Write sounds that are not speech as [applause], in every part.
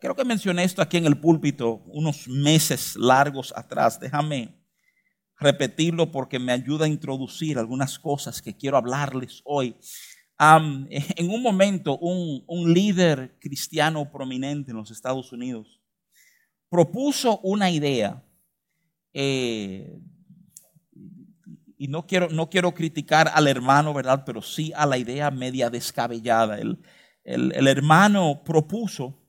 creo que mencioné esto aquí en el púlpito unos meses largos atrás. Déjame repetirlo porque me ayuda a introducir algunas cosas que quiero hablarles hoy. [laughs] en un momento, un, líder cristiano prominente en los Estados Unidos propuso una idea, eh, y no quiero, no quiero criticar al hermano, ¿verdad? Pero sí a la idea media descabellada. El, el hermano propuso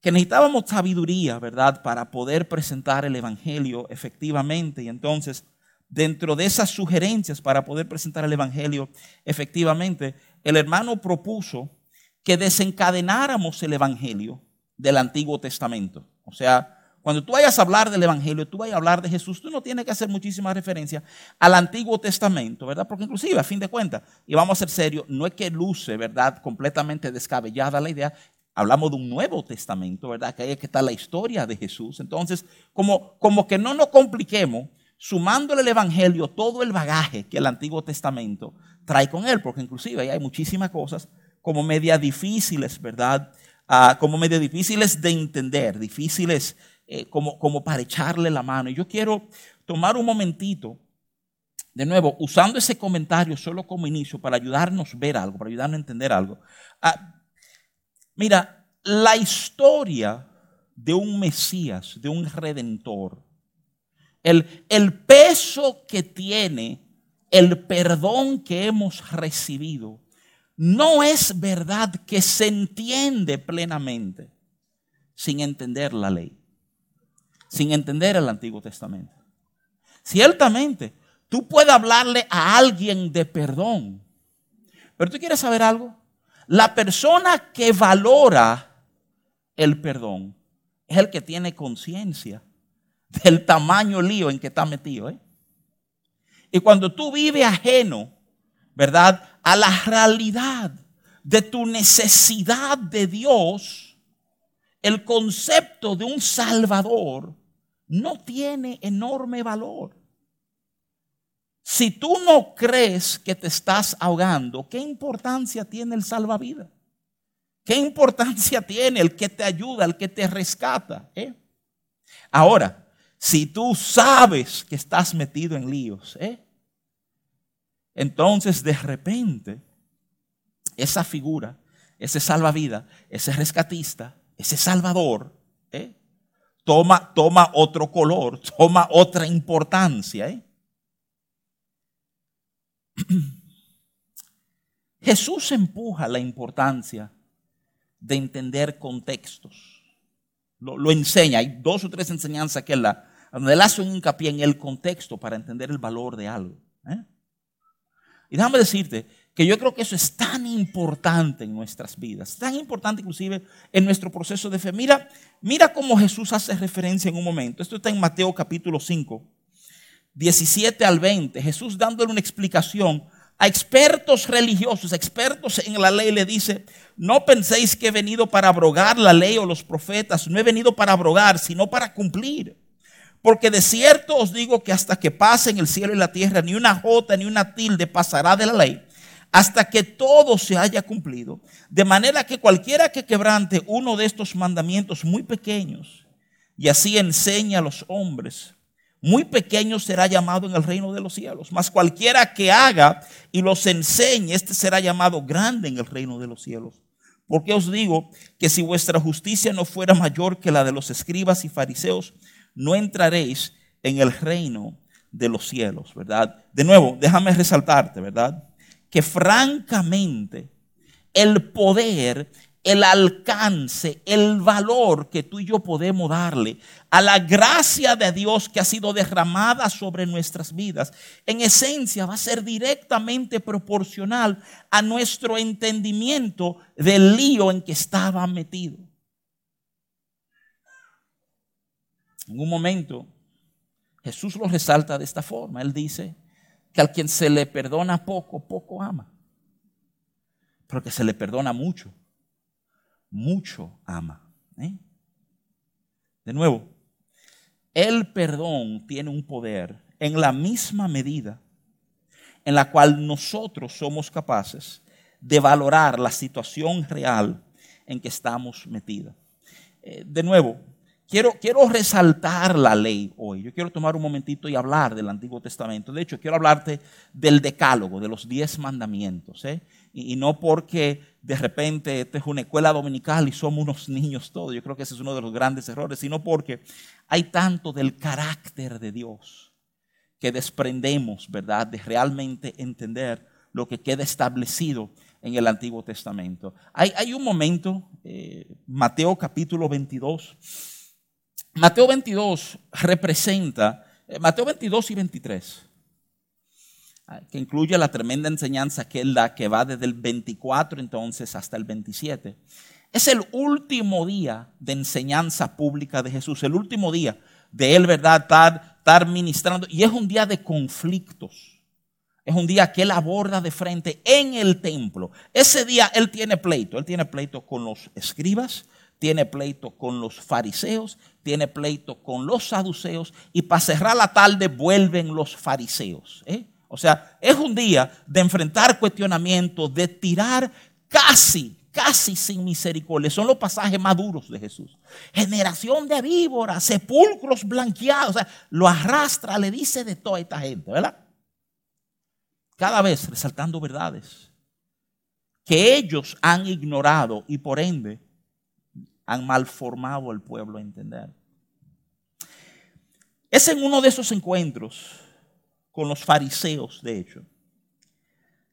que necesitábamos sabiduría, ¿verdad?, para poder presentar el Evangelio efectivamente. Y entonces, dentro de esas sugerencias para poder presentar el Evangelio efectivamente, el hermano propuso que desencadenáramos el Evangelio del Antiguo Testamento. O sea, cuando tú vayas a hablar del Evangelio, tú vayas a hablar de Jesús, tú no tienes que hacer muchísima referencia al Antiguo Testamento, ¿verdad? Porque inclusive, a fin de cuentas, y vamos a ser serios, no es que luce, ¿verdad?, completamente descabellada la idea, hablamos de un Nuevo Testamento, ¿verdad? Que ahí está la historia de Jesús. Entonces, como, como que no nos compliquemos sumándole el Evangelio todo el bagaje que el Antiguo Testamento trae con él, porque inclusive ahí hay muchísimas cosas como media difíciles, ¿verdad? Ah, como media difíciles de entender, difíciles eh, como, como para echarle la mano. Y yo quiero tomar un momentito, de nuevo, usando ese comentario solo como inicio para ayudarnos a ver algo, para ayudarnos a entender algo. Ah, mira, la historia de un Mesías, de un redentor, el, el peso que tiene el perdón que hemos recibido no es verdad que se entiende plenamente sin entender la ley, sin entender el Antiguo Testamento. Ciertamente, tú puedes hablarle a alguien de perdón, pero tú quieres saber algo. La persona que valora el perdón es el que tiene conciencia del tamaño lío en que está metido. ¿eh? Y cuando tú vives ajeno, ¿verdad? A la realidad de tu necesidad de Dios, el concepto de un Salvador no tiene enorme valor. Si tú no crees que te estás ahogando, ¿qué importancia tiene el salvavidas? ¿Qué importancia [laughs] tiene el que te ayuda, el que te rescata? Eh? Ahora, si tú sabes que estás metido en líos, ¿eh? Entonces, de repente, esa figura, ese salvavidas, ese rescatista, ese salvador, ¿eh? Toma, toma otro color, [laughs] toma otra importancia. ¿eh? [clears throat] Jesús empuja la importancia de entender contextos. Lo, enseña. Hay dos o tres enseñanzas que él da, donde él hace un hincapié en el contexto para entender el valor de algo. ¿eh? Y déjame decirte que yo creo que eso es tan importante en nuestras vidas, tan importante inclusive en nuestro proceso de fe. Mira, mira cómo Jesús hace referencia en un momento. Esto está en Mateo capítulo 5, 17 al 20. Jesús dándole una explicación a expertos religiosos, expertos en la ley, le dice, no penséis que he venido para abrogar la ley o los profetas, no he venido para abrogar, sino para cumplir. Porque de cierto os digo que hasta que pasen el cielo y la tierra, ni una jota ni una tilde pasará de la ley, hasta que todo se haya cumplido. De manera que cualquiera que quebrante uno de estos mandamientos muy pequeños y así enseña a los hombres, muy pequeño será llamado en el reino de los cielos. Mas cualquiera que haga y los enseñe, este será llamado grande en el reino de los cielos. Porque os digo que si vuestra justicia no fuera mayor que la de los escribas y fariseos, no entraréis en el reino de los cielos, ¿verdad? De nuevo, déjame resaltarte, ¿verdad? Que francamente el poder, el alcance, el valor que tú y yo podemos darle a la gracia de Dios que ha sido derramada sobre nuestras vidas, en esencia va a ser directamente proporcional a nuestro entendimiento del lío en que estaba metido. En un momento, Jesús lo resalta de esta forma. Él dice que al quien se le perdona poco, poco ama. Pero que se le perdona mucho, mucho ama. ¿eh? De nuevo, el perdón tiene un poder en la misma medida en la cual nosotros somos capaces de valorar la situación real en que estamos metidos. Eh, de nuevo, quiero, quiero resaltar la ley hoy. Yo quiero tomar un momentito y hablar del Antiguo Testamento. De hecho, quiero hablarte del decálogo, de los diez mandamientos. ¿eh? Y, no porque de repente esta es una escuela dominical y somos unos niños todos. Yo creo que ese es uno de los grandes errores, sino porque hay tanto del carácter de Dios que desprendemos, ¿verdad?, de realmente entender lo que queda establecido en el Antiguo Testamento. Hay, hay un momento, eh, Mateo capítulo 22. Mateo 22 representa, eh, Mateo 22 y 23, ah, que incluye la tremenda enseñanza que él da, que va desde el 24 entonces hasta el 27. Es el último día de enseñanza pública de Jesús, el último día de él, ¿verdad? Estar, estar ministrando. Y es un día de conflictos. Es un día que él aborda de frente en el templo. Ese día él tiene pleito. Él tiene pleito con los escribas, tiene pleito con los fariseos, tiene pleito con los saduceos y para cerrar la tarde vuelven los fariseos. ¿eh? O sea, es un día de enfrentar cuestionamientos, de tirar casi, casi sin misericordia. Son los pasajes más duros de Jesús. Generación de víboras, sepulcros blanqueados. O sea, lo arrastra, le dice de toda esta gente, ¿verdad? cada vez resaltando verdades que ellos han ignorado y por ende han malformado al pueblo a entender. Es en uno de esos encuentros con los fariseos, de hecho,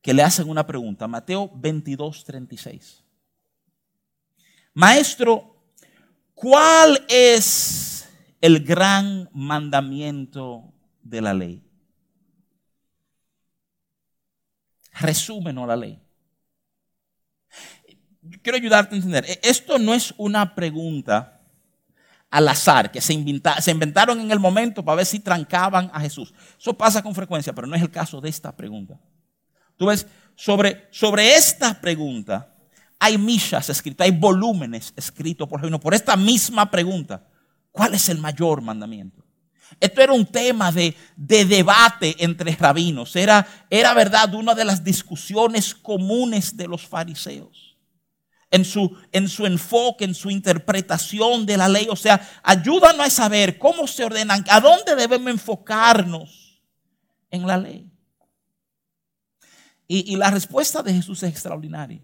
que le hacen una pregunta. Mateo 22, 36. Maestro, ¿cuál es el gran mandamiento de la ley? Resúmenos la ley. Quiero ayudarte a entender. E-, esto no es una pregunta al azar, que se, inventaron en el momento para ver si trancaban a Jesús. Eso pasa con frecuencia, pero no es el caso de esta pregunta. Tú ves, sobre, sobre esta pregunta hay millas escritas, hay volúmenes escritos por Jesús. Por esta misma pregunta, ¿cuál es el mayor mandamiento? Esto era un tema de, debate entre rabinos. Era, era verdad una de las discusiones comunes de los fariseos. En su, en su enfoque, en su interpretación de la ley. O sea, ayúdanos a saber cómo se ordenan, a dónde debemos enfocarnos en la ley. Y, y la respuesta de Jesús es extraordinaria.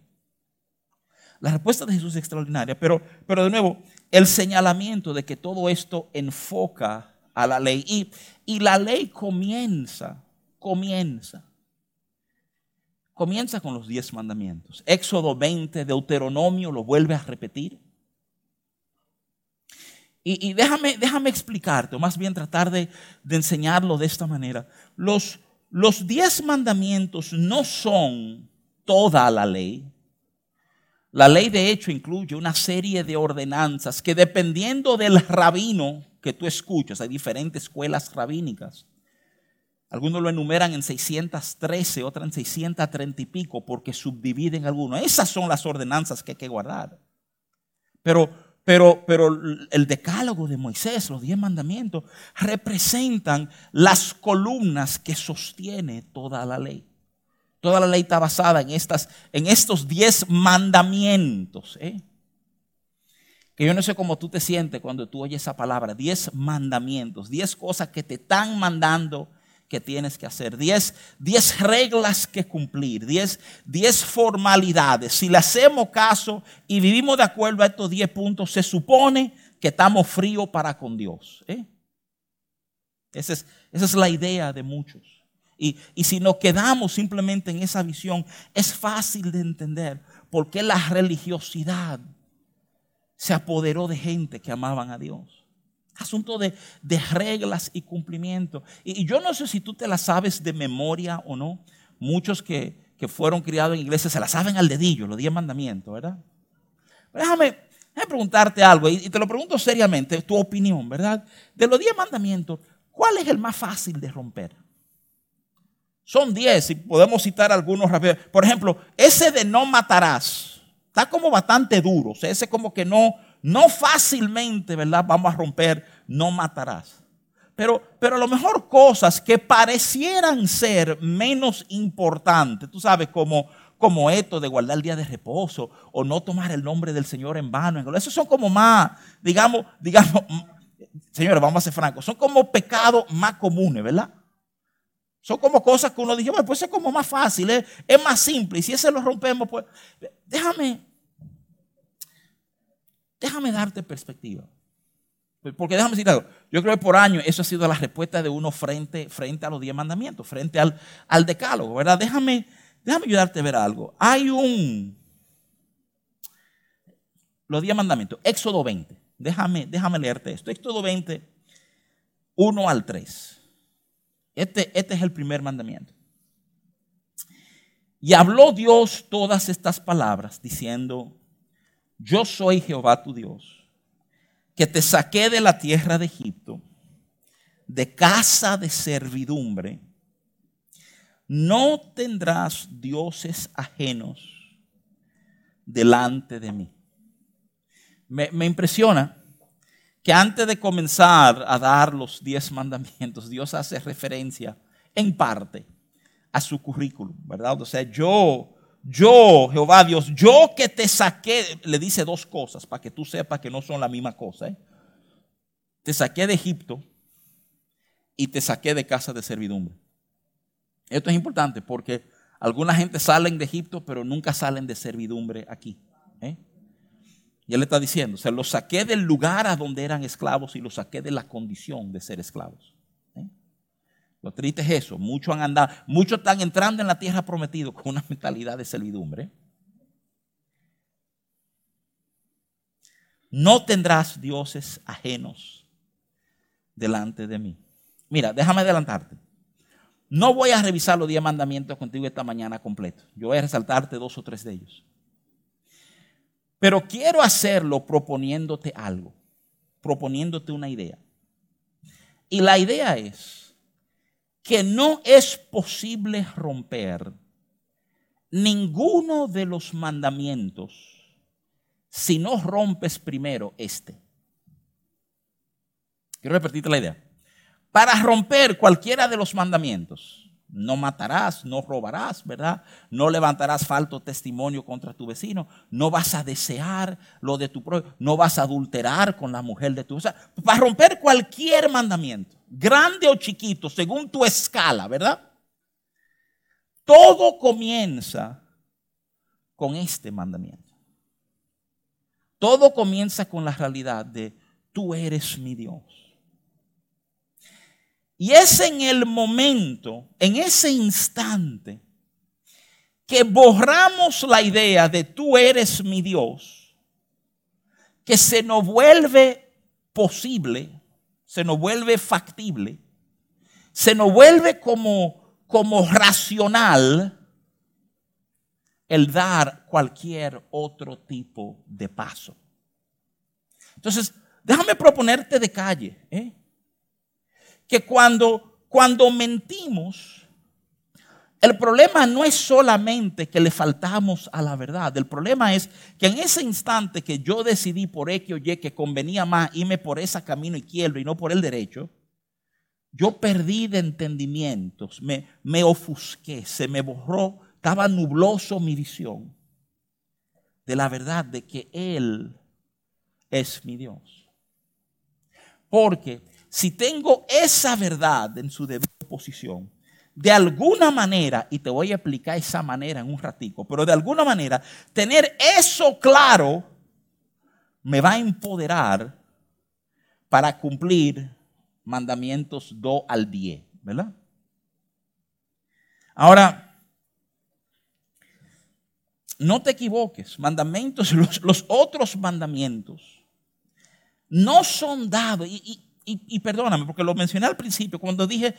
La respuesta de Jesús es extraordinaria. Pero, pero de nuevo, el señalamiento de que todo esto enfoca a la ley. Y, y la ley comienza, comienza. Comienza con los diez mandamientos. Éxodo 20, Deuteronomio lo vuelve a repetir. Y, déjame, déjame explicarte, o más bien tratar de, enseñarlo de esta manera. Los, los diez mandamientos no son toda la ley. La ley de hecho incluye una serie de ordenanzas que dependiendo del rabino que tú escuchas, hay diferentes escuelas rabínicas. Algunos lo enumeran en 613, otras en 630 y pico, porque subdividen algunos. Esas son las ordenanzas que hay que guardar. Pero, pero, pero el decálogo de Moisés, los diez mandamientos, representan las columnas que sostiene toda la ley. Toda la ley está basada en, estas, en estos diez mandamientos. ¿eh? Que yo no sé cómo tú te sientes cuando tú oyes esa palabra. Diez mandamientos, diez cosas que te están mandando que tienes que hacer. Diez, diez reglas que cumplir. Diez, diez formalidades. Si le hacemos caso y vivimos de acuerdo a estos diez puntos, se supone que estamos fríos para con Dios. ¿eh? Esa, es, esa es la idea de muchos. Y, y, si nos quedamos simplemente en esa visión, es fácil de entender por qué la religiosidad se apoderó de gente que amaban a Dios. Asunto de, reglas y cumplimiento. Y, yo no sé si tú te la sabes de memoria o no. Muchos que, fueron criados en iglesias se la saben al dedillo, los diez mandamientos, ¿verdad? déjame, preguntarte algo, y, te lo pregunto seriamente, tu opinión, ¿verdad? De los diez mandamientos, ¿cuál es el más fácil de romper? Son diez, y podemos citar algunos rápidos. Por ejemplo, ese de no matarás está como bastante duro. O sea, ese como que no, no fácilmente, ¿verdad? Vamos a romper, no matarás. Pero, pero a lo mejor cosas que parecieran ser menos importantes, tú sabes, como, como esto de guardar el día de reposo o no tomar el nombre del Señor en vano. Esos son como más, digamos, digamos, [laughs] señores, vamos a ser francos, son como pecados más comunes, ¿verdad? Son como cosas que uno dice, bueno, pues es como más fácil, es, es más simple. Y si ese lo rompemos, pues déjame, déjame darte perspectiva. Porque déjame decir algo, yo creo que por año eso ha sido la respuesta de uno frente, frente a los diez mandamientos, frente al, al decálogo, ¿verdad? Déjame, déjame ayudarte a ver algo. Hay un, los diez mandamientos, Éxodo 20, déjame, déjame leerte esto, Éxodo 20, 1 al 3. Este, este es el primer mandamiento. Y habló Dios todas estas palabras diciendo, yo soy Jehová tu Dios que te saqué de la tierra de Egipto, de casa de servidumbre, no tendrás dioses ajenos delante de mí. Me, impresiona que antes de comenzar a dar los diez mandamientos, Dios hace referencia en parte a su currículum, ¿verdad? O sea, yo yo, Jehová Dios, yo que te saqué, le dice dos cosas para que tú sepas que no son la misma cosa. ¿eh? Te saqué de Egipto y te saqué de casa de servidumbre. Esto es importante porque alguna gente salen de Egipto, pero nunca salen de servidumbre aquí. ¿eh? Y él está diciendo, o sea, los saqué del lugar a donde eran esclavos y los saqué de la condición de ser esclavos. Lo triste es eso. Muchos han andado, muchos están entrando en la tierra prometida con una mentalidad de servidumbre. No tendrás dioses ajenos delante de mí. Mira, déjame adelantarte. No voy a revisar los diez mandamientos contigo esta mañana completo. Yo voy a resaltarte dos o tres de ellos. Pero quiero hacerlo proponiéndote algo, proponiéndote una idea. Y la idea es que no es posible romper ninguno de los mandamientos si no rompes primero este. Quiero repetirte la idea. Para romper cualquiera de los mandamientos, no matarás, no robarás, ¿verdad? No levantarás falto testimonio contra tu vecino, no vas a desear lo de tu propio, no vas a adulterar con la mujer de tu. O sea, para romper cualquier mandamiento, grande o chiquito, según tu escala, ¿verdad? Todo comienza con este mandamiento. Todo comienza con la realidad de tú eres mi Dios. Y es en el momento, en ese instante, que borramos la idea de tú eres mi Dios, que se nos vuelve posible, se nos vuelve factible, se nos vuelve como, como racional el dar cualquier otro tipo de paso. Entonces, déjame proponerte de calle. ¿eh? que cuando, cuando mentimos, el problema no es solamente que le faltamos a la verdad. El problema es que en ese instante que yo decidí por X o Y que convenía más irme por ese camino izquierdo y no por el derecho, yo perdí de entendimientos, me, me ofusqué, se me borró, estaba nubloso mi visión de la verdad de que Él es mi Dios. Porque si tengo esa verdad en su debida posición, de alguna manera, y te voy a explicar esa manera en un ratico, pero de alguna manera, tener eso claro me va a empoderar para cumplir mandamientos 2 al 10, ¿verdad? Ahora, no te equivoques, mandamientos, [laughs] los, otros mandamientos no son dados, y, perdóname, porque lo mencioné al principio, cuando dije,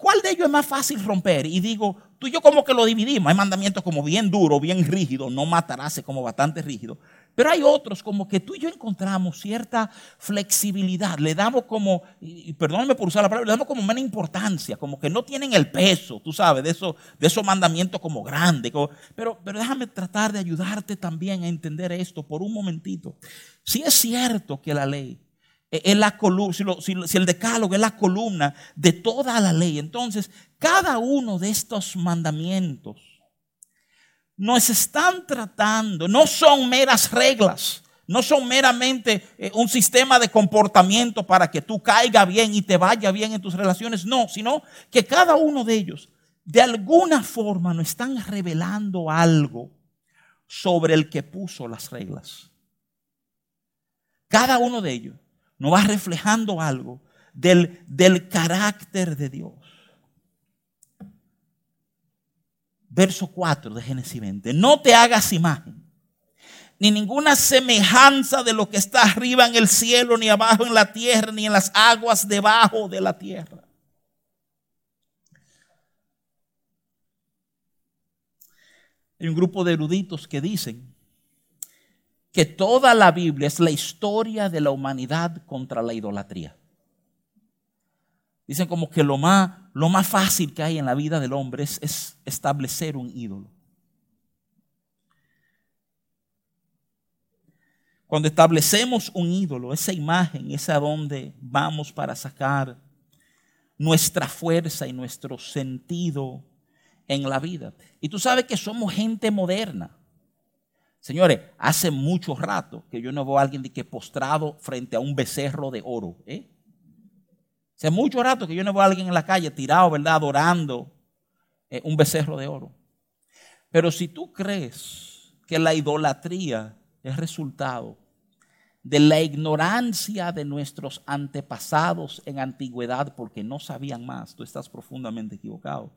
¿cuál de ellos es más fácil romper? Y digo, tú y yo como que lo dividimos. Hay mandamientos como bien duro, bien rígido, no matarás, como bastante rígido. Pero hay otros como que tú y yo encontramos cierta flexibilidad. Le damos como, y perdóname por usar la palabra, le damos como menos importancia, como que no tienen el peso, tú sabes, de esos, de esos mandamientos como grandes. pero, pero déjame tratar de ayudarte también a entender esto por un momentito. Si es cierto que la ley es la columna, si, el decálogo es la columna de toda la ley, entonces cada uno de estos mandamientos nos están tratando, no son meras reglas, no son meramente eh, un sistema de comportamiento para que tú caiga bien y te vaya bien en tus relaciones, no, sino que cada uno de ellos de alguna forma nos están revelando algo sobre el que puso las reglas. Cada uno de ellos nos va reflejando algo del, del carácter de Dios. Verso 4 de Génesis 20. No te hagas imagen, ni ninguna semejanza de lo que está arriba en el cielo, ni abajo en la tierra, ni en las aguas debajo de la tierra. Hay un grupo de eruditos que dicen que toda la Biblia es la historia de la humanidad contra la idolatría. Dicen como que lo más, lo más fácil que hay en la vida del hombre es, es establecer un ídolo. Cuando establecemos un ídolo, esa imagen es a donde vamos para sacar nuestra fuerza y nuestro sentido en la vida. Y tú sabes que somos gente moderna. Señores, hace mucho rato que yo no veo a alguien de que postrado frente a un becerro de oro. ¿eh? Hace mucho rato que yo no veo a alguien en la calle tirado, ¿verdad? Adorando eh, un becerro de oro. Pero si tú crees que la idolatría es resultado de la ignorancia de nuestros antepasados en antigüedad porque no sabían más, tú estás profundamente equivocado.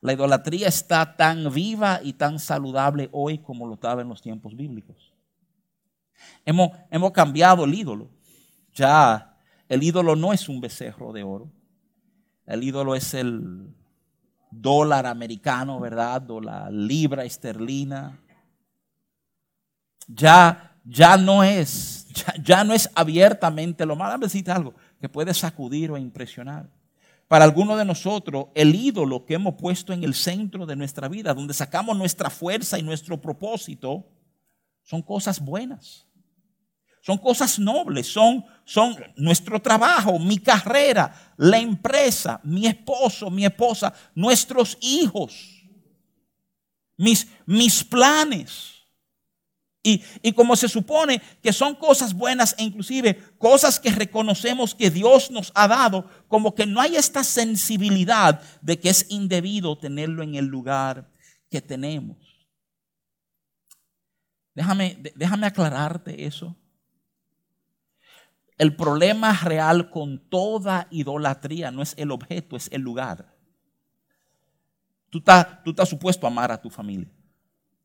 La idolatría está tan viva y tan saludable hoy como lo estaba en los tiempos bíblicos. Hemos, hemos cambiado el ídolo. Ya el ídolo no es un becerro de oro. El ídolo es el dólar americano, ¿verdad? O la libra esterlina. Ya, ya no es, ya, no es abiertamente lo malo. Déjame algo que puede sacudir o impresionar. Para algunos de nosotros, el ídolo que hemos puesto en el centro de nuestra vida, donde sacamos nuestra fuerza y nuestro propósito, son cosas buenas. Son cosas nobles, son, son nuestro trabajo, mi carrera, la empresa, mi esposo, mi esposa, nuestros hijos, mis, mis planes. Y, y, como se supone que son cosas buenas e inclusive cosas que reconocemos que Dios nos ha dado, como que no hay esta sensibilidad de que es indebido tenerlo en el lugar que tenemos. Déjame, déjame aclararte eso. El problema real con toda idolatría no es el objeto, es el lugar. Tú estás, tú estás supuesto a amar a tu familia.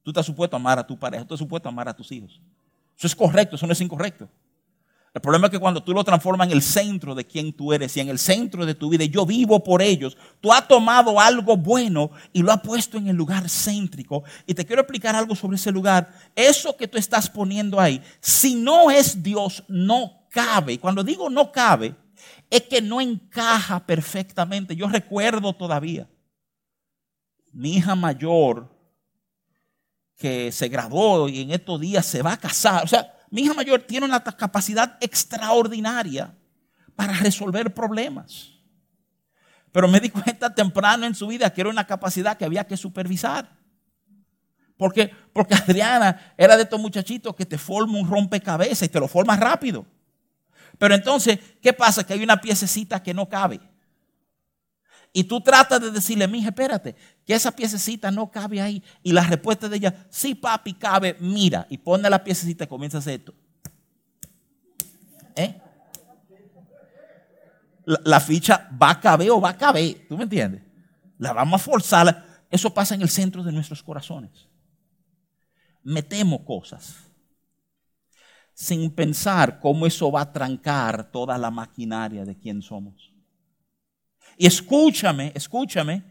Tú estás supuesto a amar a tu pareja. Tú estás supuesto a amar a tus hijos. Eso es correcto, eso no es incorrecto. El problema es que cuando tú lo transformas en el centro de quien tú eres y en el centro de tu vida, yo vivo por ellos, tú has tomado algo bueno y lo has puesto en el lugar céntrico. Y te quiero explicar algo sobre ese lugar. Eso que tú estás poniendo ahí, si no es Dios, no cabe. Y cuando digo no cabe, es que no encaja perfectamente. Yo recuerdo todavía mi hija mayor que se graduó y en estos días se va a casar. O sea, mi hija mayor tiene una capacidad extraordinaria para resolver problemas. Pero me di [laughs] cuenta temprano en su vida que era una capacidad que había que supervisar. Porque, porque Adriana era de estos muchachitos que te forma un rompecabezas y te lo forma rápido. Pero entonces, ¿qué pasa? Que hay una piececita que no cabe. Y tú tratas de decirle, mija, espérate, que esa piececita no cabe ahí. Y la respuesta de ella, sí, papi, cabe, mira. Y pone la piececita y comienza a hacer esto. ¿Eh? La, la, ficha va a caber o va a caber. ¿Tú me entiendes? La vamos a forzar. Eso pasa en el centro de nuestros corazones. Metemos cosas sin pensar cómo eso va a trancar toda la maquinaria de quién somos. Y escúchame, escúchame,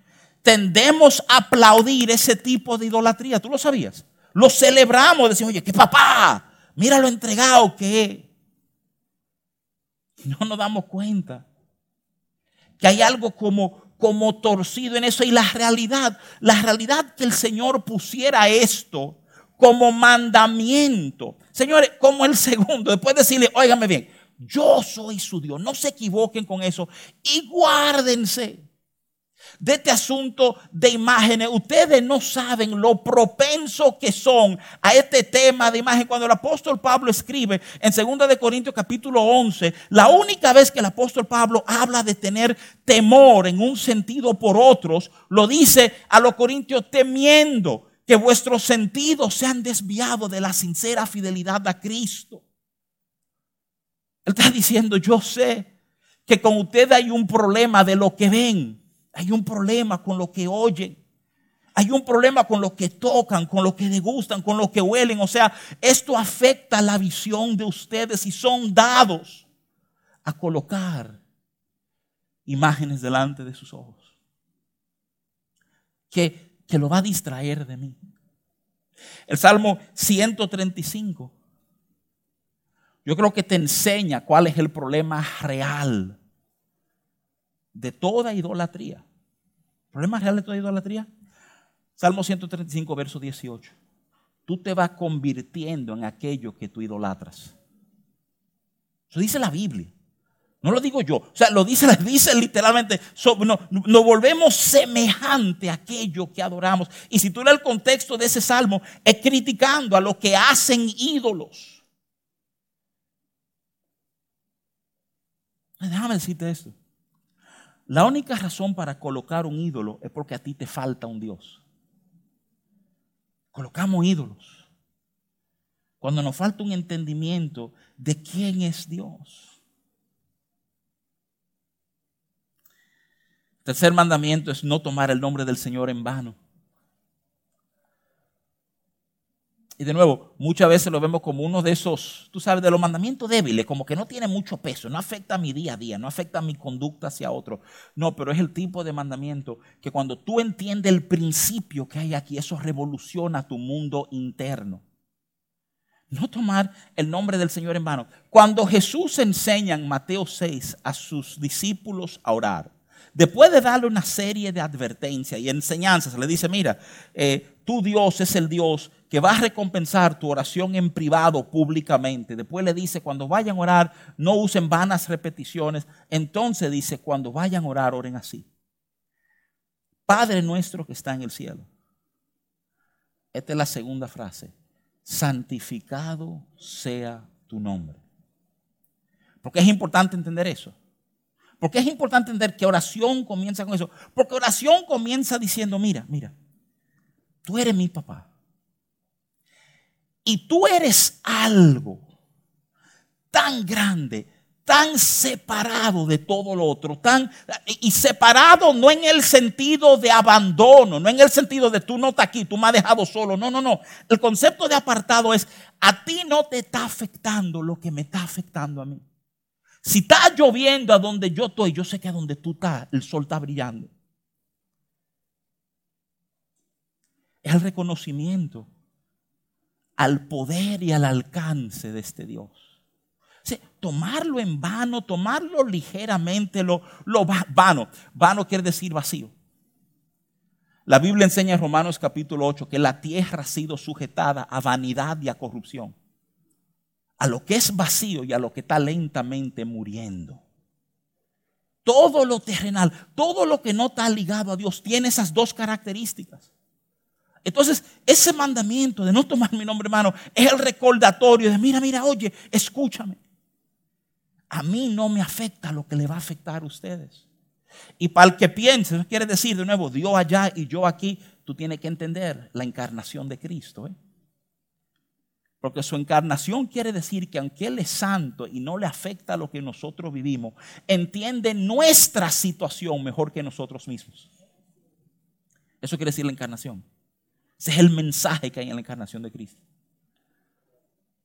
tendemos a aplaudir ese tipo de idolatría. ¿Tú lo sabías? Lo celebramos, decimos, oye, que papá, mira lo entregado que. No nos damos cuenta que hay algo como, como torcido en eso. Y la realidad, la realidad que el Señor pusiera esto como mandamiento. Señores, como el segundo, después de decirle, óigame bien, yo soy su Dios, no se equivoquen con eso y guárdense de este asunto de imágenes. Ustedes no saben lo propenso que son a este tema de imagen. Cuando el apóstol Pablo escribe en 2 de Corintios capítulo 11, la única vez que el apóstol Pablo habla de tener temor en un sentido por otros, lo dice a los corintios temiendo que vuestros sentidos se han desviado de la sincera fidelidad a Cristo. Él está diciendo, yo sé que con ustedes hay un problema de lo que ven hay un problema con lo que oyen. Hay un problema con lo que tocan, con lo que degustan, con lo que huelen. O sea, esto afecta la visión de ustedes y son dados a colocar imágenes delante de sus ojos. Que, que lo va a distraer de mí. El Salmo 135. Yo creo que te enseña cuál es el problema real de toda idolatría. ¿Problema real de toda idolatría? Salmo 135, verso 18. Tú te vas convirtiendo en aquello que tú idolatras. Eso dice la Biblia. No lo digo yo. O sea, lo dice, [laughs] dice literalmente. Nos no, volvemos semejante a aquello que adoramos. Y si tú lees el contexto de ese salmo, es criticando a los que hacen ídolos. Déjame decirte esto. La única razón para colocar un ídolo es porque a ti te falta un Dios. Colocamos ídolos. Cuando nos falta un entendimiento de quién es Dios. Tercer mandamiento es no tomar el nombre del Señor en vano. Y de nuevo, muchas veces lo vemos como uno de esos, tú sabes, de los mandamientos débiles, como que no tiene mucho peso, no afecta a mi día a día, no afecta a mi conducta hacia otro. No, pero es el tipo de mandamiento que cuando tú entiendes el principio que hay aquí, eso revoluciona tu mundo interno. No tomar el nombre del Señor en vano. Cuando Jesús enseña en Mateo 6 a sus discípulos a orar, después de darle una serie de advertencias y enseñanzas, le dice, mira, eh, tu Dios es el Dios que va a recompensar tu oración en privado públicamente. Después le dice, cuando vayan a orar, no usen vanas repeticiones. Entonces dice, cuando vayan a orar, oren así. Padre nuestro que está en el cielo. Esta es la segunda frase. Santificado sea tu nombre. Porque es importante entender eso. Porque es importante entender que oración comienza con eso. Porque oración comienza diciendo, mira, mira, tú eres mi papá y tú eres algo tan grande, tan separado de todo lo otro, tan y separado no en el sentido de abandono, no en el sentido de tú no estás aquí, tú me has dejado solo. No, no, no. El concepto de apartado es a ti no te está afectando lo que me está afectando a mí. Si está lloviendo a donde yo estoy, yo sé que a donde tú estás el sol está brillando. Es el reconocimiento al poder y al alcance de este Dios. tomarlo en vano, tomarlo ligeramente, lo, lo vano. Vano quiere decir vacío. La Biblia enseña en Romanos capítulo 8 que la tierra ha sido sujetada a vanidad y a corrupción. A lo que es vacío y a lo que está lentamente muriendo. Todo lo terrenal, todo lo que no está ligado a Dios tiene esas dos características. Entonces, ese mandamiento de no tomar mi nombre hermano es el recordatorio de, mira, mira, oye, escúchame. A mí no me afecta lo que le va a afectar a ustedes. Y para el que piense, eso quiere decir de nuevo, Dios allá y yo aquí, tú tienes que entender la encarnación de Cristo. ¿eh? Porque su encarnación quiere decir que aunque Él es santo y no le afecta lo que nosotros vivimos, entiende nuestra situación mejor que nosotros mismos. Eso quiere decir la encarnación. Ese es el mensaje que hay en la encarnación de Cristo.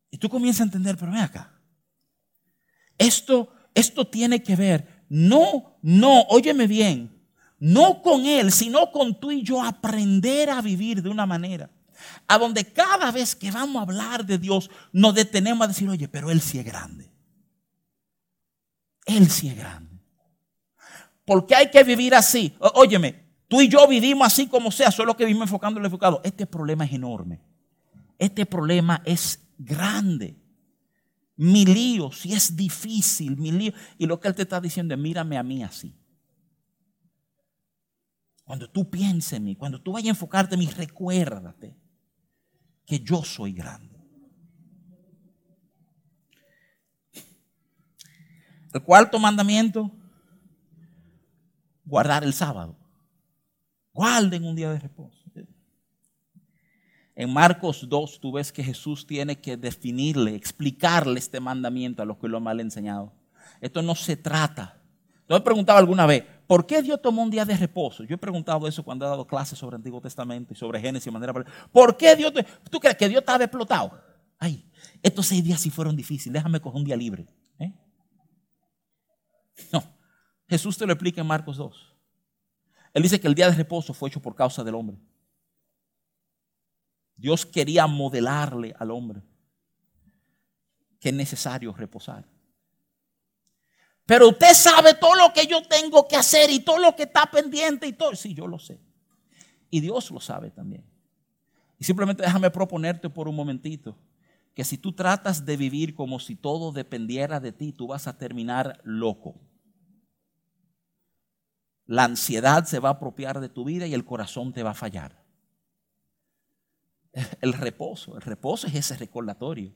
Y tú comienzas a entender, pero ve acá. Esto, esto tiene que ver, no, no, óyeme bien, no con Él, sino con tú y yo aprender a vivir de una manera a donde cada vez que vamos a hablar de Dios nos detenemos a decir, oye, pero Él sí es grande. Él sí es grande. Porque hay que vivir así. Óyeme, Tú y yo vivimos así como sea, solo que vivimos enfocando el enfocado. Este problema es enorme. Este problema es grande. Mi lío, si es difícil, mi lío. Y lo que él te está diciendo es, mírame a mí así. Cuando tú pienses en mí, cuando tú vayas a enfocarte en mí, recuérdate que yo soy grande. El cuarto mandamiento, guardar el sábado. Guarden un día de reposo. En Marcos 2 tú ves que Jesús tiene que definirle, explicarle este mandamiento a los que lo han mal enseñado. Esto no se trata. Yo he preguntado alguna vez, ¿por qué Dios tomó un día de reposo? Yo he preguntado eso cuando he dado clases sobre el Antiguo Testamento y sobre Génesis de manera. ¿Por qué Dios? ¿Tú crees que Dios estaba explotado? Ay, estos seis días sí fueron difíciles, déjame coger un día libre. ¿eh? No, Jesús te lo explica en Marcos 2. Él dice que el día de reposo fue hecho por causa del hombre. Dios quería modelarle al hombre que es necesario reposar. Pero usted sabe todo lo que yo tengo que hacer y todo lo que está pendiente y todo. Sí, yo lo sé. Y Dios lo sabe también. Y simplemente déjame proponerte por un momentito que si tú tratas de vivir como si todo dependiera de ti, tú vas a terminar loco. La ansiedad se va a apropiar de tu vida y el corazón te va a fallar. [laughs] El reposo, el reposo es ese recordatorio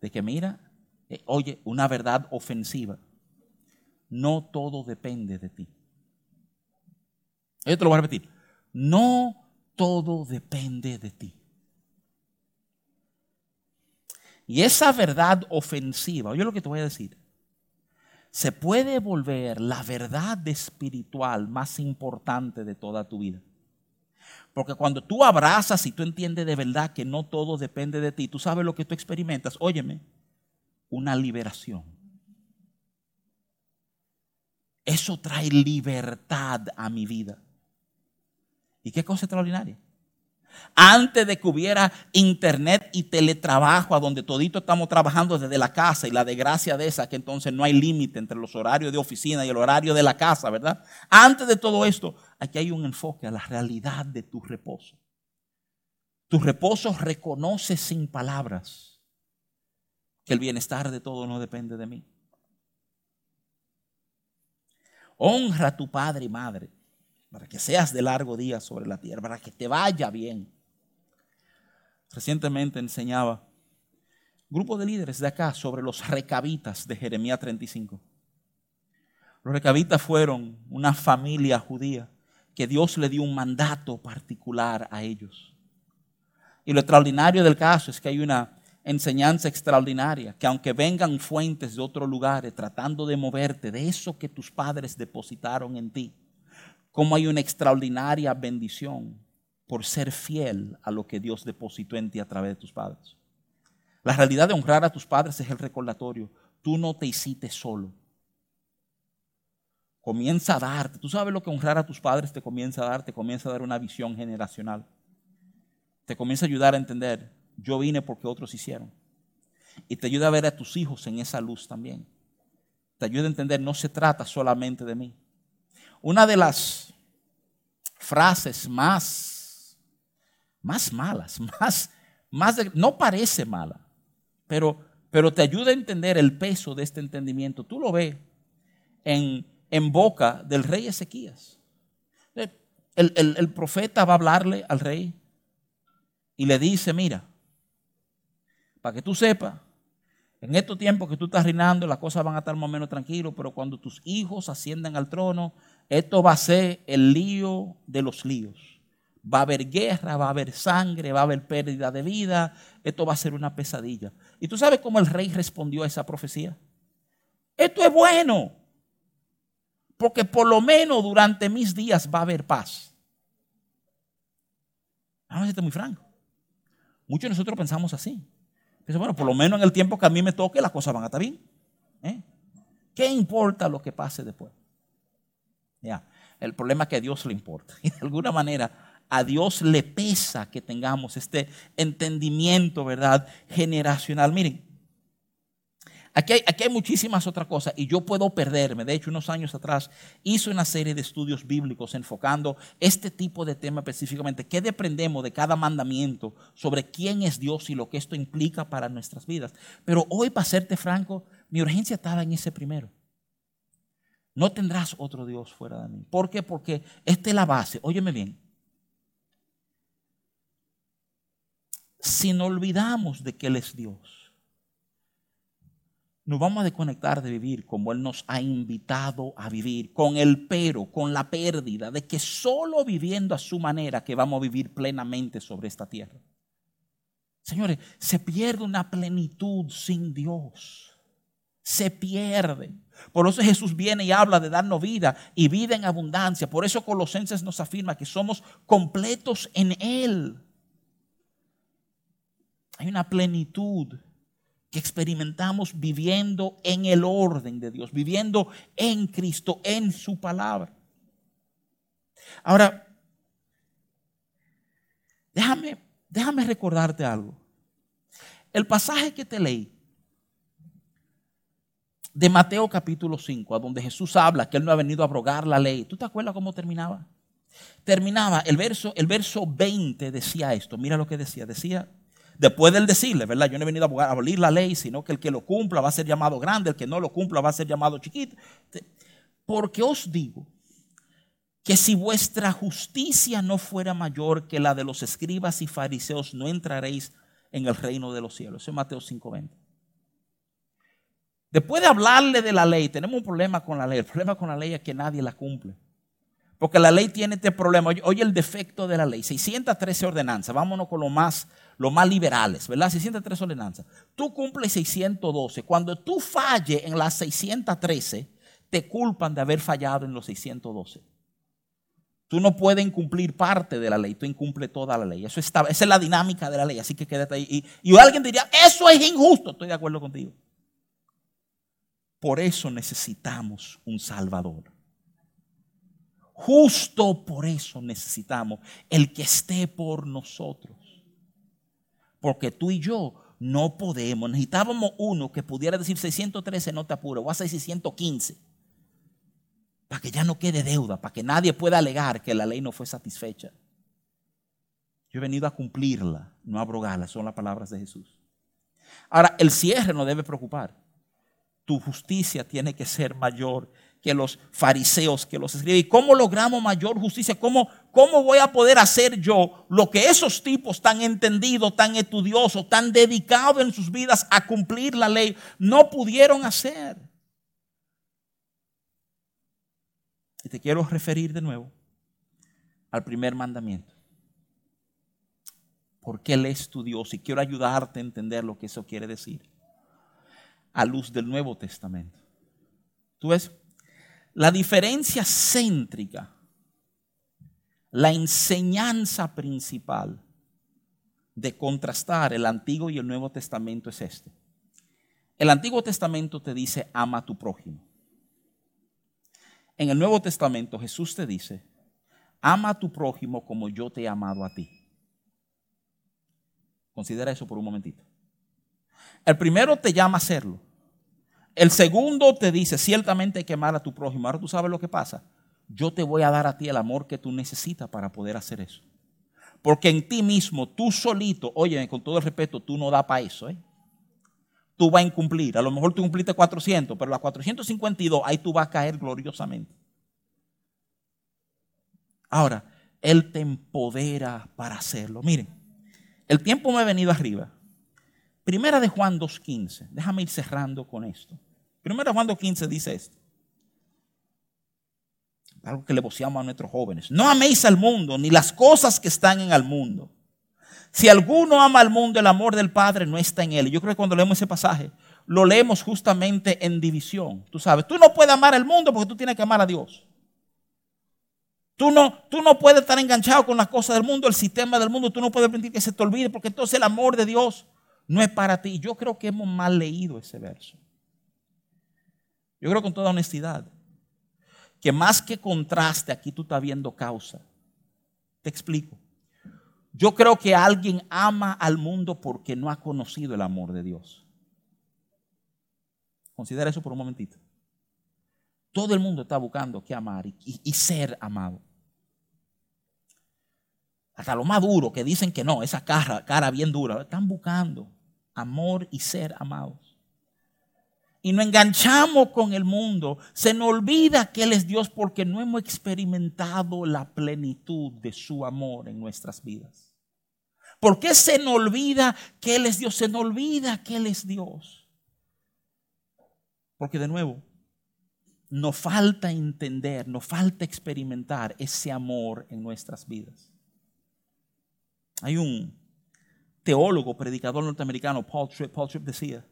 de que mira, eh, oye, una verdad ofensiva. No todo depende de ti. Yo te lo voy a repetir. No todo depende de ti. Y esa verdad ofensiva, oye lo que te voy a decir, se puede volver la verdad espiritual más importante de toda tu vida. Porque cuando tú abrazas y tú entiendes de verdad que no todo depende de ti, tú sabes lo que tú experimentas, óyeme, una liberación. Eso trae libertad a mi vida. ¿Y qué cosa extraordinaria? Antes de que hubiera internet y teletrabajo, a donde todito estamos trabajando desde la casa y la desgracia de esa, que entonces no hay límite entre los horarios de oficina y el horario de la casa, ¿verdad? Antes de todo esto, aquí hay un enfoque a la realidad de tu reposo. Tu reposo reconoce sin palabras que el bienestar de todo no depende de mí. Honra a tu padre y madre para que seas de largo día sobre la tierra, para que te vaya bien. Recientemente enseñaba grupo de líderes de acá sobre los recabitas de Jeremías 35. Los recabitas fueron una familia judía que Dios le dio un mandato particular a ellos. Y lo extraordinario del caso es que hay una enseñanza extraordinaria, que aunque vengan fuentes de otros lugares tratando de moverte de eso que tus padres depositaron en ti, cómo hay una extraordinaria bendición por ser fiel a lo que Dios depositó en ti a través de tus padres. La realidad de honrar a tus padres es el recordatorio. Tú no te hiciste solo. Comienza a darte. Tú sabes lo que honrar a tus padres te comienza a dar. Te comienza a dar una visión generacional. Te comienza a ayudar a entender. Yo vine porque otros hicieron. Y te ayuda a ver a tus hijos en esa luz también. Te ayuda a entender, no se trata solamente de mí. Una de las frases más, más malas, [laughs] más, más no parece mala, pero, pero te ayuda a entender el peso de este entendimiento. Tú lo ves en, en boca del rey Ezequías. El, el profeta va a hablarle al rey y le dice, mira, para que tú sepas, en estos tiempos que tú estás reinando, las cosas van a estar más o menos tranquilos, pero cuando tus hijos asciendan al trono, esto va a ser el lío de los líos. Va a haber guerra, va a haber sangre, va a haber pérdida de vida. Esto va a ser una pesadilla. ¿Y tú sabes cómo el rey respondió a esa profecía? Esto es bueno. Porque por lo menos durante mis días va a haber paz. Vamos a decirte muy franco. Muchos de nosotros pensamos así. Pero bueno, por lo menos en el tiempo que a mí me toque, las cosas van a estar bien. ¿Eh? ¿Qué importa lo que pase después? Ya, el problema es que a Dios le importa. [laughs] Y de alguna manera a Dios le pesa que tengamos este entendimiento, ¿verdad? Generacional. Miren, aquí hay, aquí hay muchísimas otras cosas y yo puedo perderme. De hecho, unos años atrás hice una serie de estudios bíblicos enfocando este tipo de tema específicamente. ¿Qué deprendemos de cada mandamiento sobre quién es Dios y lo que esto implica para nuestras vidas? Pero hoy, para serte franco, mi urgencia estaba en ese primero. No tendrás otro Dios fuera de mí. ¿Por qué? Porque esta es la base. Óyeme bien. Si no olvidamos de que Él es Dios, nos vamos a desconectar de vivir como Él nos ha invitado a vivir, con el pero, con la pérdida de que solo viviendo a su manera que vamos a vivir plenamente sobre esta tierra. Señores, se pierde una plenitud sin Dios. Se pierde. Por eso Jesús viene y habla de darnos vida y vida en abundancia. Por eso Colosenses nos afirma que somos completos en Él. Hay una plenitud que experimentamos viviendo en el orden de Dios, viviendo en Cristo, en su palabra. Ahora, déjame, déjame recordarte algo. El pasaje que te leí de Mateo capítulo 5, a donde Jesús habla que Él no ha venido a abrogar la ley. ¿Tú te acuerdas cómo terminaba? Terminaba, el verso, el verso 20 decía esto, mira lo que decía, decía, después del decirle, ¿verdad? Yo no he venido a abolir la ley, sino que el que lo cumpla va a ser llamado grande, el que no lo cumpla va a ser llamado chiquito. Porque os digo que si vuestra justicia no fuera mayor que la de los escribas y fariseos, no entraréis en el reino de los cielos. Eso es Mateo 5:20. Después de hablarle de la ley, tenemos un problema con la ley. El problema con la ley es que nadie la cumple. Porque la ley tiene este problema. Oye, el defecto de la ley. 613 ordenanzas. Vámonos con lo más, lo más liberales, ¿verdad? 613 ordenanzas. Tú cumples 612. Cuando tú falles en las 613, te culpan de haber fallado en los 612. Tú no puedes incumplir parte de la ley, tú incumples toda la ley. Eso está, esa es la dinámica de la ley, así que quédate ahí. y alguien diría, eso es injusto. Estoy de acuerdo contigo. Por eso necesitamos un Salvador. Justo por eso necesitamos el que esté por nosotros. Porque tú y yo no podemos. Necesitábamos uno que pudiera decir 613 no te apures, o a 615. Para que ya no quede deuda, para que nadie pueda alegar que la ley no fue satisfecha. Yo he venido a cumplirla, no a abrogarla, son las palabras de Jesús. Ahora, el cierre no debe preocupar tu justicia tiene que ser mayor que los fariseos que los escriben. ¿Y cómo logramos mayor justicia? ¿Cómo, ¿Cómo voy a poder hacer yo lo que esos tipos tan entendidos, tan estudiosos, tan dedicados en sus vidas a cumplir la ley no pudieron hacer? Y te quiero referir de nuevo al primer mandamiento. Porque Él es tu Dios y quiero ayudarte a entender lo que eso quiere decir a luz del Nuevo Testamento. ¿Tú ves? La diferencia céntrica, la enseñanza principal de contrastar el Antiguo y el Nuevo Testamento es este. El Antiguo Testamento te dice, ama a tu prójimo. En el Nuevo Testamento Jesús te dice, ama a tu prójimo como yo te he amado a ti. Considera eso por un momentito. El primero te llama a hacerlo. El segundo te dice, ciertamente hay que amar a tu prójimo. Ahora tú sabes lo que pasa. Yo te voy a dar a ti el amor que tú necesitas para poder hacer eso. Porque en ti mismo, tú solito, oye, con todo el respeto, tú no da para eso. ¿eh? Tú vas a incumplir. A lo mejor tú cumpliste 400, pero las 452, ahí tú vas a caer gloriosamente. Ahora, Él te empodera para hacerlo. Miren, el tiempo me ha venido arriba. Primera de Juan 2.15. Déjame ir cerrando con esto. Primera de Juan 2.15 dice esto. Algo que le voceamos a nuestros jóvenes. No améis al mundo ni las cosas que están en el mundo. Si alguno ama al mundo, el amor del Padre no está en él. Yo creo que cuando leemos ese pasaje, lo leemos justamente en división. Tú sabes, tú no puedes amar al mundo porque tú tienes que amar a Dios. Tú no, tú no puedes estar enganchado con las cosas del mundo, el sistema del mundo. Tú no puedes permitir que se te olvide porque entonces el amor de Dios no es para ti. Yo creo que hemos mal leído ese verso. Yo creo con toda honestidad que más que contraste, aquí tú estás viendo causa. Te explico. Yo creo que alguien ama al mundo porque no ha conocido el amor de Dios. Considera eso por un momentito. Todo el mundo está buscando que amar y, ser amado. Hasta lo más duro que dicen que no, esa cara, cara bien dura, están buscando amor y ser amados. Y nos enganchamos con el mundo, se nos olvida que Él es Dios porque no hemos experimentado la plenitud de su amor en nuestras vidas. ¿Por qué se nos olvida que Él es Dios? Se nos olvida que Él es Dios. Porque de nuevo, nos falta entender, nos falta experimentar ese amor en nuestras vidas. Hay un teólogo, predicador norteamericano, Paul Tripp, Paul Tripp decía,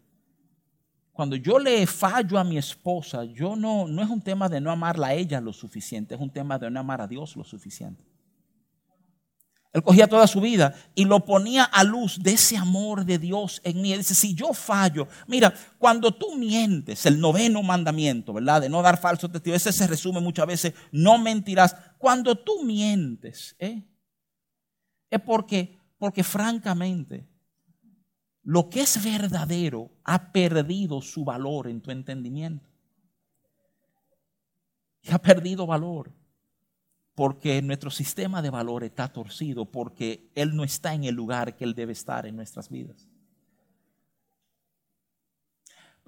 cuando yo le fallo a mi esposa, yo no, no es un tema de no amarla a ella lo suficiente, es un tema de no amar a Dios lo suficiente. Él cogía toda su vida y lo ponía a luz de ese amor de Dios en mí. Él dice, si yo fallo, mira, cuando tú mientes, el noveno mandamiento, ¿verdad? De no dar falso testimonio, ese se resume muchas veces, no mentirás. Cuando tú mientes, ¿eh? es porque, porque francamente, lo que es verdadero ha perdido su valor en tu entendimiento. Y ha perdido valor porque nuestro sistema de valor está torcido, porque Él no está en el lugar que Él debe estar en nuestras vidas.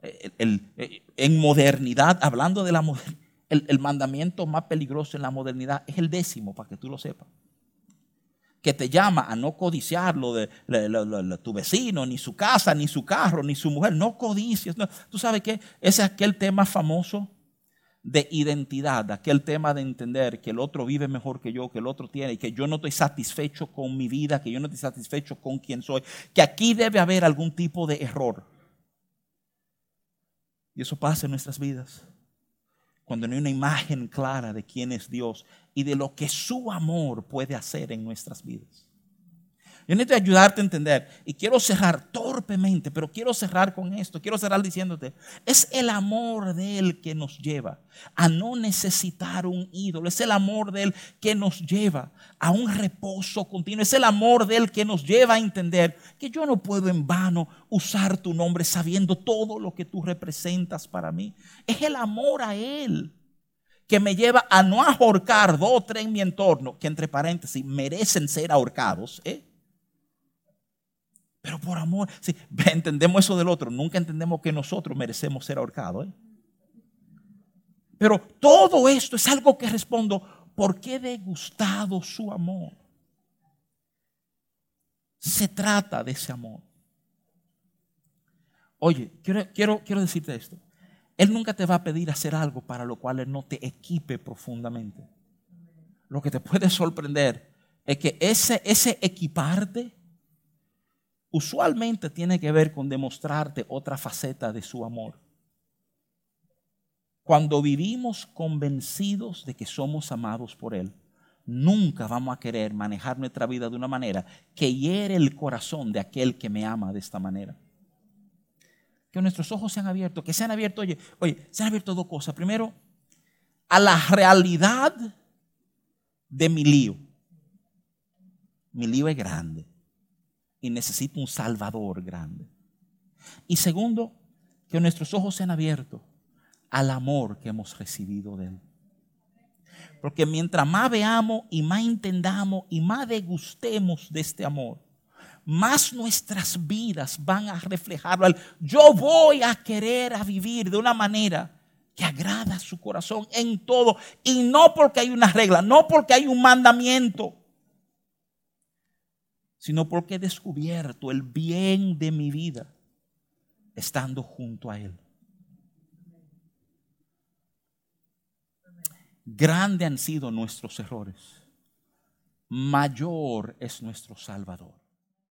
en modernidad, hablando de la el, el mandamiento más peligroso en la modernidad es el décimo, para que tú lo sepas que te llama a no codiciar lo de, tu vecino, ni su casa, ni su carro, ni su mujer. No codicies. ¿Tú sabes qué? Ese es aquel tema famoso de identidad, aquel tema de entender que el otro vive mejor que yo, que el otro tiene, y que yo no estoy satisfecho con mi vida, que yo no estoy satisfecho con quien soy, que aquí debe haber algún tipo de error. Y eso pasa en nuestras vidas cuando no hay una imagen clara de quién es Dios y de lo que su amor puede hacer en nuestras vidas. Yo necesito ayudarte a entender y quiero cerrar torpemente, pero quiero cerrar con esto, quiero cerrar diciéndote, es el amor de Él que nos lleva a no necesitar un ídolo, es el amor de Él que nos lleva a un reposo continuo, es el amor de Él que nos lleva a entender que yo no puedo en vano usar tu nombre sabiendo todo lo que tú representas para mí. Es el amor a Él que me lleva a no ahorcar dos o tres en mi entorno, que entre paréntesis merecen ser ahorcados, ¿eh? Pero por amor, sí, [laughs] entendemos eso del otro, nunca entendemos que nosotros merecemos ser ahorcados. ¿eh? Pero todo esto es algo que respondo, ¿por qué degustado su amor? Se trata de ese amor. Oye, quiero, quiero, quiero decirte esto. Él nunca te va a pedir hacer algo para lo cual Él no te equipe profundamente. Lo que te puede sorprender es que ese, ese equiparte usualmente tiene que ver con demostrarte otra faceta de su amor. Cuando vivimos convencidos de que somos amados por Él, nunca vamos a querer manejar nuestra vida de una manera que hiere el corazón de aquel que me ama de esta manera. Que nuestros ojos sean abiertos, que sean abiertos, oye, oye, se han abierto dos cosas. Primero, a la realidad de mi lío. Mi lío es grande y necesito un Salvador grande. Y segundo, que nuestros ojos sean abiertos al amor que hemos recibido de Él. Porque mientras más veamos y más entendamos y más degustemos de este amor, más nuestras vidas van a reflejarlo. Yo voy a querer a vivir de una manera que agrada a su corazón en todo. Y no porque hay una regla, no porque hay un mandamiento, sino porque he descubierto el bien de mi vida estando junto a Él. Grande han sido nuestros errores, mayor es nuestro Salvador.